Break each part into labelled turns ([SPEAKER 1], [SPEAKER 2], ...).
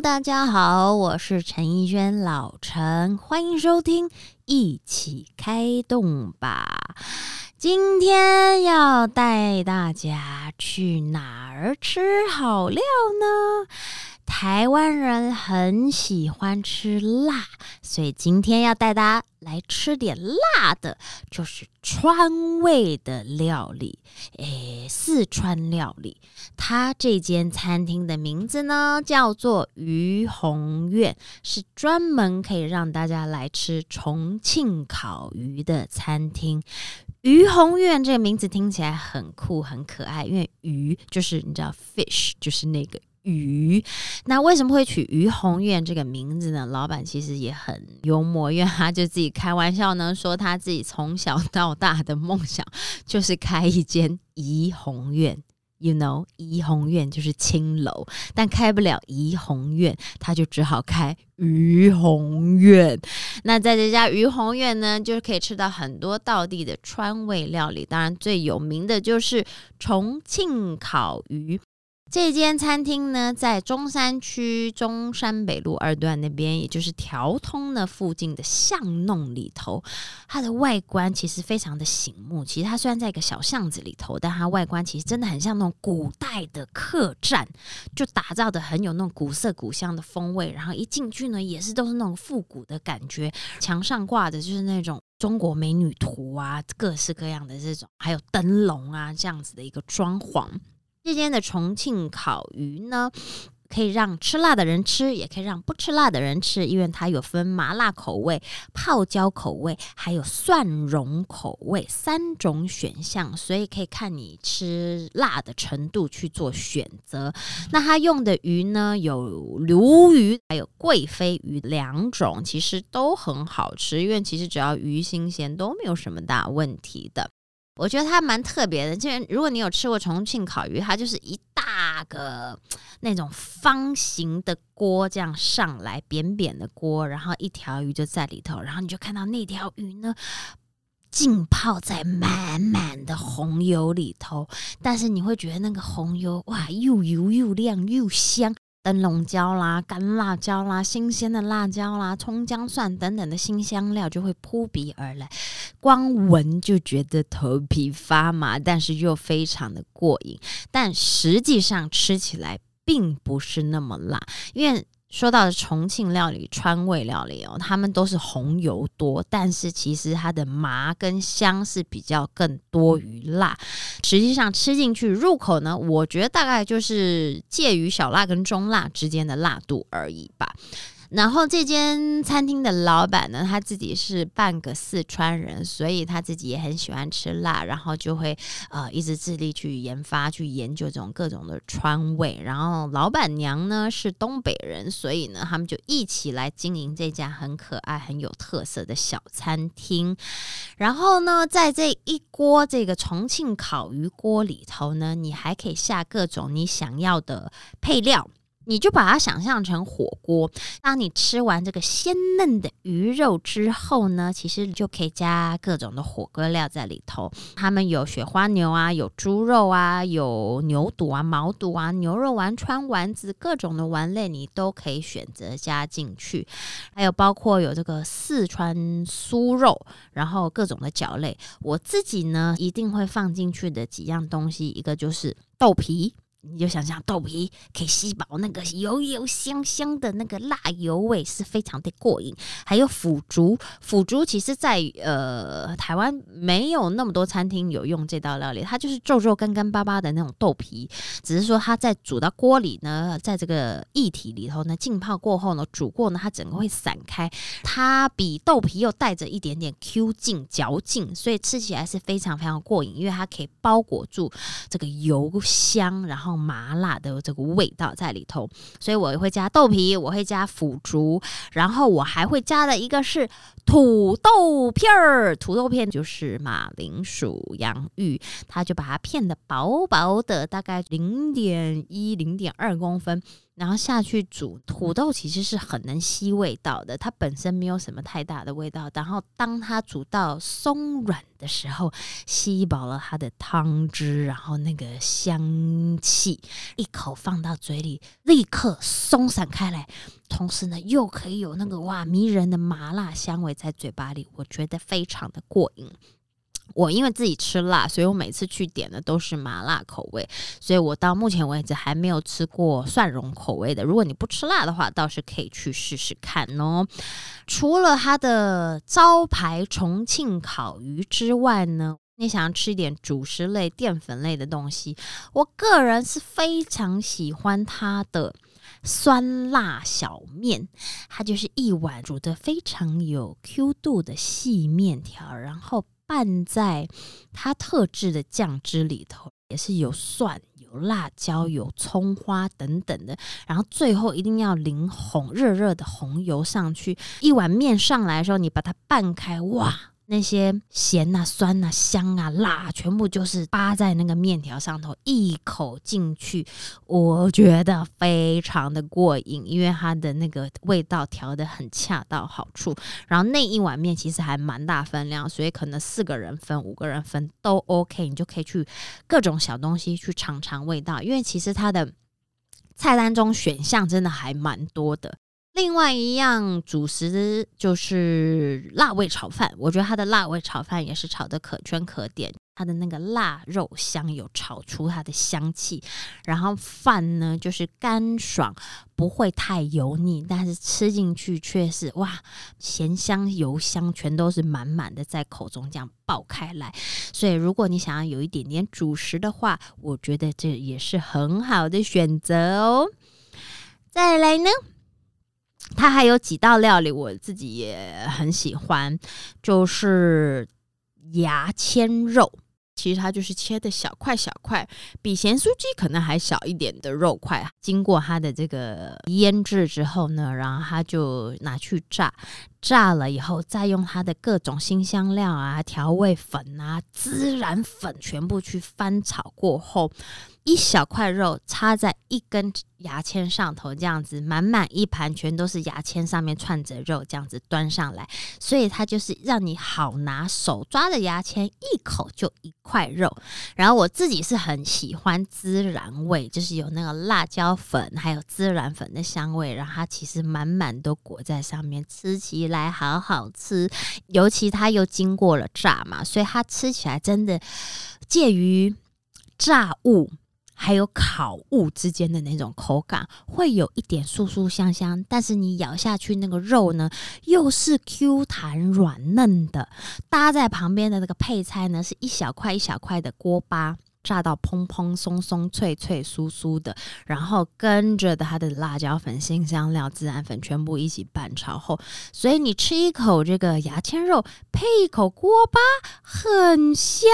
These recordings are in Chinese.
[SPEAKER 1] 大家好，我是陈奕轩，老陈，欢迎收听，一起开动吧。今天要带大家去哪儿吃好料呢？台湾人很喜欢吃辣，所以今天要带大家来吃点辣的，就是川味的料理，诶，四川料理。它这间餐厅的名字呢叫做于红苑，是专门可以让大家来吃重庆烤鱼的餐厅。于红苑这个名字听起来很酷很可爱，因为鱼就是你知道，fish 就是那个。鱼，那为什么会取于红苑这个名字呢？老板其实也很幽默，因为他就自己开玩笑呢，说他自己从小到大的梦想就是开一间怡红院。You know，怡红院就是青楼，但开不了怡红院，他就只好开于红院。那在这家于红院呢，就是可以吃到很多道地的川味料理，当然最有名的就是重庆烤鱼。这间餐厅呢，在中山区中山北路二段那边，也就是条通的附近的巷弄里头。它的外观其实非常的醒目。其实它虽然在一个小巷子里头，但它外观其实真的很像那种古代的客栈，就打造的很有那种古色古香的风味。然后一进去呢，也是都是那种复古的感觉，墙上挂的就是那种中国美女图啊，各式各样的这种，还有灯笼啊这样子的一个装潢。这间的重庆烤鱼呢，可以让吃辣的人吃，也可以让不吃辣的人吃，因为它有分麻辣口味、泡椒口味，还有蒜蓉口味三种选项，所以可以看你吃辣的程度去做选择。那它用的鱼呢，有鲈鱼，还有贵妃鱼两种，其实都很好吃，因为其实只要鱼新鲜，都没有什么大问题的。我觉得它蛮特别的，就如果你有吃过重庆烤鱼，它就是一大个那种方形的锅这样上来，扁扁的锅，然后一条鱼就在里头，然后你就看到那条鱼呢浸泡在满满的红油里头，但是你会觉得那个红油哇，又油又亮又香。灯笼椒啦、干辣椒啦、新鲜的辣椒啦、葱姜蒜等等的新香料就会扑鼻而来，光闻就觉得头皮发麻，但是又非常的过瘾。但实际上吃起来并不是那么辣，因为。说到的重庆料理、川味料理哦，他们都是红油多，但是其实它的麻跟香是比较更多于辣。实际上吃进去入口呢，我觉得大概就是介于小辣跟中辣之间的辣度而已吧。然后这间餐厅的老板呢，他自己是半个四川人，所以他自己也很喜欢吃辣，然后就会呃一直致力去研发、去研究这种各种的川味。然后老板娘呢是东北人，所以呢他们就一起来经营这家很可爱、很有特色的小餐厅。然后呢，在这一锅这个重庆烤鱼锅里头呢，你还可以下各种你想要的配料。你就把它想象成火锅。当你吃完这个鲜嫩的鱼肉之后呢，其实你就可以加各种的火锅料在里头。他们有雪花牛啊，有猪肉啊，有牛肚啊、毛肚啊、牛肉丸、川丸子，各种的丸类你都可以选择加进去。还有包括有这个四川酥肉，然后各种的饺类。我自己呢一定会放进去的几样东西，一个就是豆皮。你就想象豆皮可以吸饱那个油油香香的那个辣油味，是非常的过瘾。还有腐竹，腐竹其实，在呃台湾没有那么多餐厅有用这道料理，它就是皱皱干干巴巴的那种豆皮，只是说它在煮到锅里呢，在这个液体里头呢浸泡过后呢，煮过呢，它整个会散开，它比豆皮又带着一点点 Q 劲嚼劲，所以吃起来是非常非常过瘾，因为它可以包裹住这个油香，然后麻辣的这个味道在里头，所以我会加豆皮，我会加腐竹，然后我还会加的一个是土豆片儿。土豆片就是马铃薯、洋芋，它就把它片的薄薄的，大概零点一、零点二公分。然后下去煮。土豆其实是很能吸味道的，它本身没有什么太大的味道。然后当它煮到松软的时候，吸饱了它的汤汁，然后那个香气一口放到嘴里，立刻松散开来，同时呢又可以有那个哇迷人的麻辣香味在嘴巴里，我觉得非常的过瘾。我因为自己吃辣，所以我每次去点的都是麻辣口味，所以我到目前为止还没有吃过蒜蓉口味的。如果你不吃辣的话，倒是可以去试试看哦。除了它的招牌重庆烤鱼之外呢，你想要吃一点主食类、淀粉类的东西，我个人是非常喜欢它的酸辣小面。它就是一碗煮的非常有 Q 度的细面条，然后。拌在它特制的酱汁里头，也是有蒜、有辣椒、有葱花等等的，然后最后一定要淋红热热的红油上去。一碗面上来的时候，你把它拌开，哇！那些咸啊、酸啊、香啊、辣，全部就是扒在那个面条上头，一口进去，我觉得非常的过瘾，因为它的那个味道调的很恰到好处。然后那一碗面其实还蛮大分量，所以可能四个人分、五个人分都 OK，你就可以去各种小东西去尝尝味道，因为其实它的菜单中选项真的还蛮多的。另外一样主食就是辣味炒饭，我觉得它的辣味炒饭也是炒的可圈可点，它的那个腊肉香有炒出它的香气，然后饭呢就是干爽，不会太油腻，但是吃进去却是哇咸香油香全都是满满的在口中这样爆开来，所以如果你想要有一点点主食的话，我觉得这也是很好的选择哦。再来呢？它还有几道料理，我自己也很喜欢，就是牙签肉。其实它就是切的小块小块，比咸酥鸡可能还小一点的肉块。经过它的这个腌制之后呢，然后它就拿去炸，炸了以后再用它的各种新香料啊、调味粉啊、孜然粉全部去翻炒过后。一小块肉插在一根牙签上头，这样子满满一盘全都是牙签上面串着肉，这样子端上来，所以它就是让你好拿手抓着牙签一口就一块肉。然后我自己是很喜欢孜然味，就是有那个辣椒粉还有孜然粉的香味，然后它其实满满都裹在上面，吃起来好好吃。尤其它又经过了炸嘛，所以它吃起来真的介于炸物。还有烤物之间的那种口感，会有一点酥酥香香，但是你咬下去那个肉呢，又是 Q 弹软嫩的。搭在旁边的那个配菜呢，是一小块一小块的锅巴。炸到蓬蓬松松、脆脆酥酥的，然后跟着的它的辣椒粉、新香料、孜然粉全部一起拌炒后，所以你吃一口这个牙签肉，配一口锅巴，很香，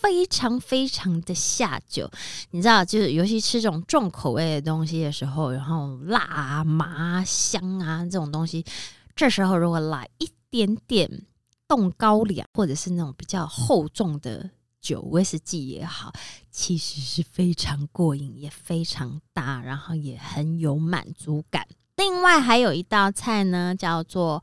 [SPEAKER 1] 非常非常的下酒。你知道，就是尤其吃这种重口味的东西的时候，然后辣、麻、香啊这种东西，这时候如果来一点点冻高粱，或者是那种比较厚重的。酒威士忌也好，其实是非常过瘾，也非常大，然后也很有满足感。另外还有一道菜呢，叫做。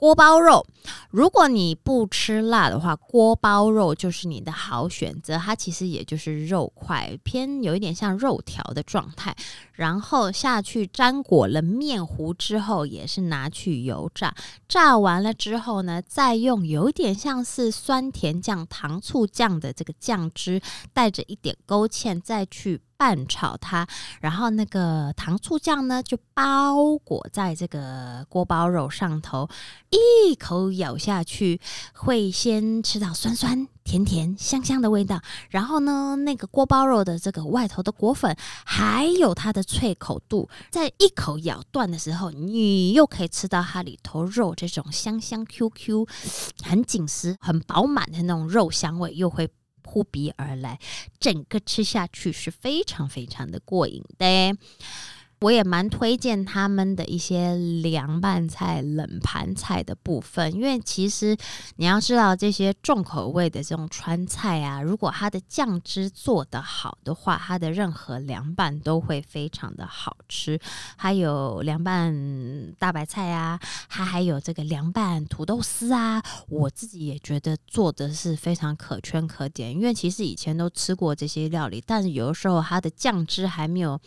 [SPEAKER 1] 锅包肉，如果你不吃辣的话，锅包肉就是你的好选择。它其实也就是肉块，偏有一点像肉条的状态。然后下去沾裹了面糊之后，也是拿去油炸。炸完了之后呢，再用有一点像是酸甜酱、糖醋酱的这个酱汁，带着一点勾芡，再去。拌炒它，然后那个糖醋酱呢，就包裹在这个锅包肉上头，一口咬下去，会先吃到酸酸甜甜香香的味道，然后呢，那个锅包肉的这个外头的果粉，还有它的脆口度，在一口咬断的时候，你又可以吃到它里头肉这种香香 Q Q，很紧实、很饱满的那种肉香味，又会。扑鼻而来，整个吃下去是非常非常的过瘾的。我也蛮推荐他们的一些凉拌菜、冷盘菜的部分，因为其实你要知道这些重口味的这种川菜啊，如果它的酱汁做得好的话，它的任何凉拌都会非常的好吃。还有凉拌大白菜啊，它还有这个凉拌土豆丝啊，我自己也觉得做的是非常可圈可点。因为其实以前都吃过这些料理，但是有的时候它的酱汁还没有。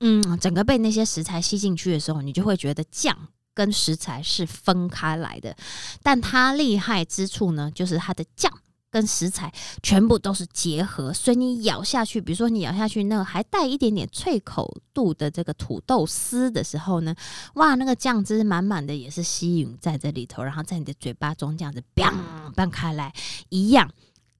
[SPEAKER 1] 嗯，整个被那些食材吸进去的时候，你就会觉得酱跟食材是分开来的。但它厉害之处呢，就是它的酱跟食材全部都是结合，所以你咬下去，比如说你咬下去那个还带一点点脆口度的这个土豆丝的时候呢，哇，那个酱汁满满的也是吸吮在这里头，然后在你的嘴巴中这样子，bang 拌开来一样。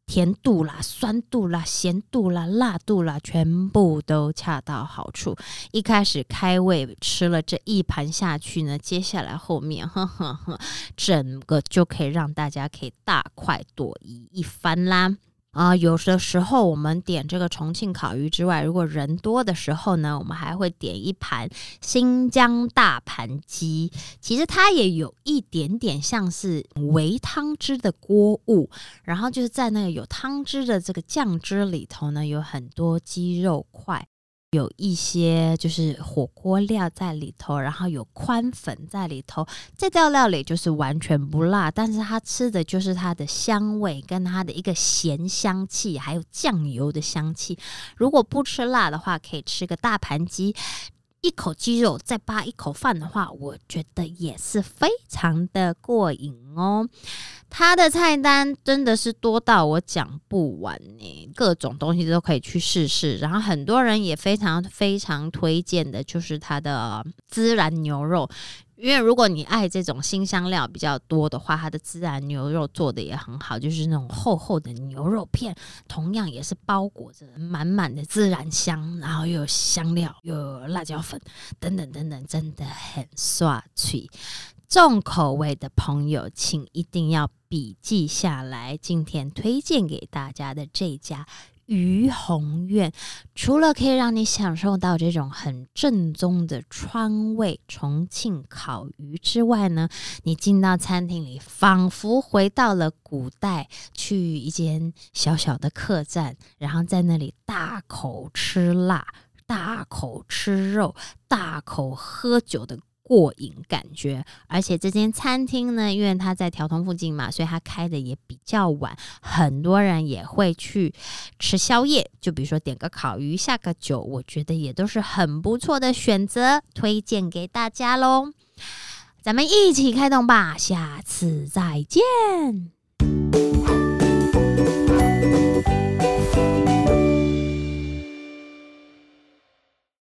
[SPEAKER 1] 甜度啦、酸度啦、咸度啦、辣度啦，全部都恰到好处。一开始开胃吃了这一盘下去呢，接下来后面，呵呵呵，整个就可以让大家可以大快朵颐一番啦。啊，有的时候我们点这个重庆烤鱼之外，如果人多的时候呢，我们还会点一盘新疆大盘鸡。其实它也有一点点像是煨汤汁的锅物，然后就是在那个有汤汁的这个酱汁里头呢，有很多鸡肉块。有一些就是火锅料在里头，然后有宽粉在里头。这道料理就是完全不辣，但是它吃的就是它的香味跟它的一个咸香气，还有酱油的香气。如果不吃辣的话，可以吃个大盘鸡。一口鸡肉再扒一口饭的话，我觉得也是非常的过瘾哦。它的菜单真的是多到我讲不完呢，各种东西都可以去试试。然后很多人也非常非常推荐的就是它的孜然牛肉。因为如果你爱这种新香料比较多的话，它的孜然牛肉做的也很好，就是那种厚厚的牛肉片，同样也是包裹着满满的孜然香，然后又有香料，又有辣椒粉等等等等，真的很帅气。重口味的朋友，请一定要笔记下来。今天推荐给大家的这家。于宏苑，除了可以让你享受到这种很正宗的川味重庆烤鱼之外呢，你进到餐厅里，仿佛回到了古代，去一间小小的客栈，然后在那里大口吃辣、大口吃肉、大口喝酒的。过瘾感觉，而且这间餐厅呢，因为它在条通附近嘛，所以它开的也比较晚，很多人也会去吃宵夜，就比如说点个烤鱼、下个酒，我觉得也都是很不错的选择，推荐给大家喽。咱们一起开动吧，下次再见。